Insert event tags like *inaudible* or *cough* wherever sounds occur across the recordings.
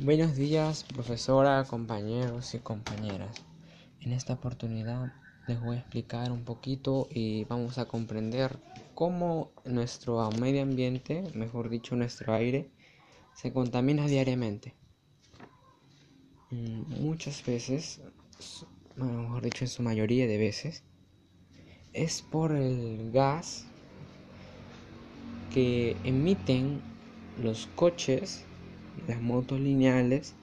Buenos días, profesora, compañeros y compañeras. En esta oportunidad les voy a explicar un poquito y vamos a comprender cómo nuestro medio ambiente, mejor dicho, nuestro aire, se contamina diariamente. Mm, muchas veces, mejor dicho, en su mayoría de veces, es por el gas que emiten los coches las motos lineales,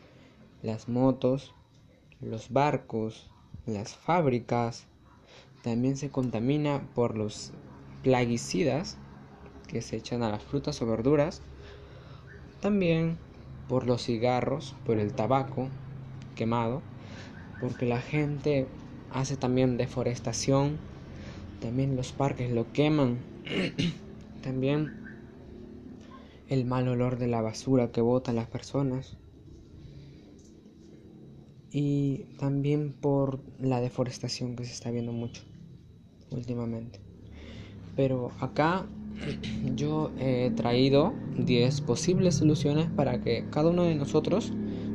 las motos, los barcos, las fábricas. También se contamina por los plaguicidas que se echan a las frutas o verduras. También por los cigarros, por el tabaco quemado, porque la gente hace también deforestación, también los parques lo queman, *clears throat* también el mal olor de la basura que botan las personas y también por la deforestación que se está viendo mucho últimamente. Pero acá *clears throat* yo he traído 10 posibles soluciones para que cada uno de nosotros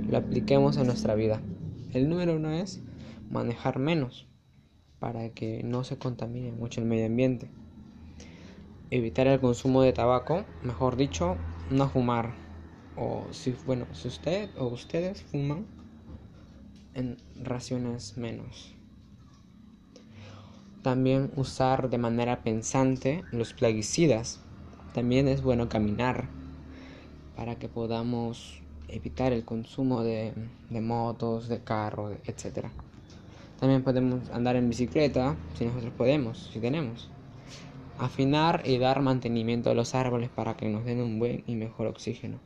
lo apliquemos a nuestra vida. El número uno es manejar menos para que no se contamine mucho el medio ambiente evitar el consumo de tabaco, mejor dicho, no fumar. O si, bueno, si usted o ustedes fuman en raciones menos. También usar de manera pensante los plaguicidas. También es bueno caminar para que podamos evitar el consumo de, de motos, de carros, etc. También podemos andar en bicicleta si nosotros podemos, si tenemos afinar y dar mantenimiento a los árboles para que nos den un buen y mejor oxígeno.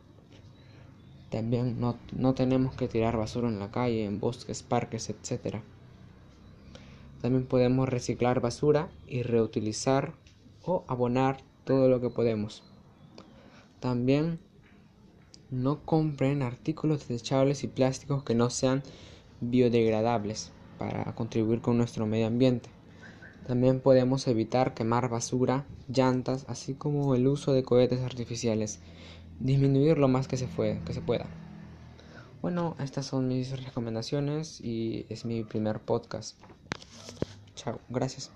También no, no tenemos que tirar basura en la calle, en bosques, parques, etc. También podemos reciclar basura y reutilizar o abonar todo lo que podemos. También no compren artículos desechables y plásticos que no sean biodegradables para contribuir con nuestro medio ambiente. También podemos evitar quemar basura, llantas, así como el uso de cohetes artificiales. Disminuir lo más que se, que se pueda. Bueno, estas son mis recomendaciones y es mi primer podcast. Chao, gracias.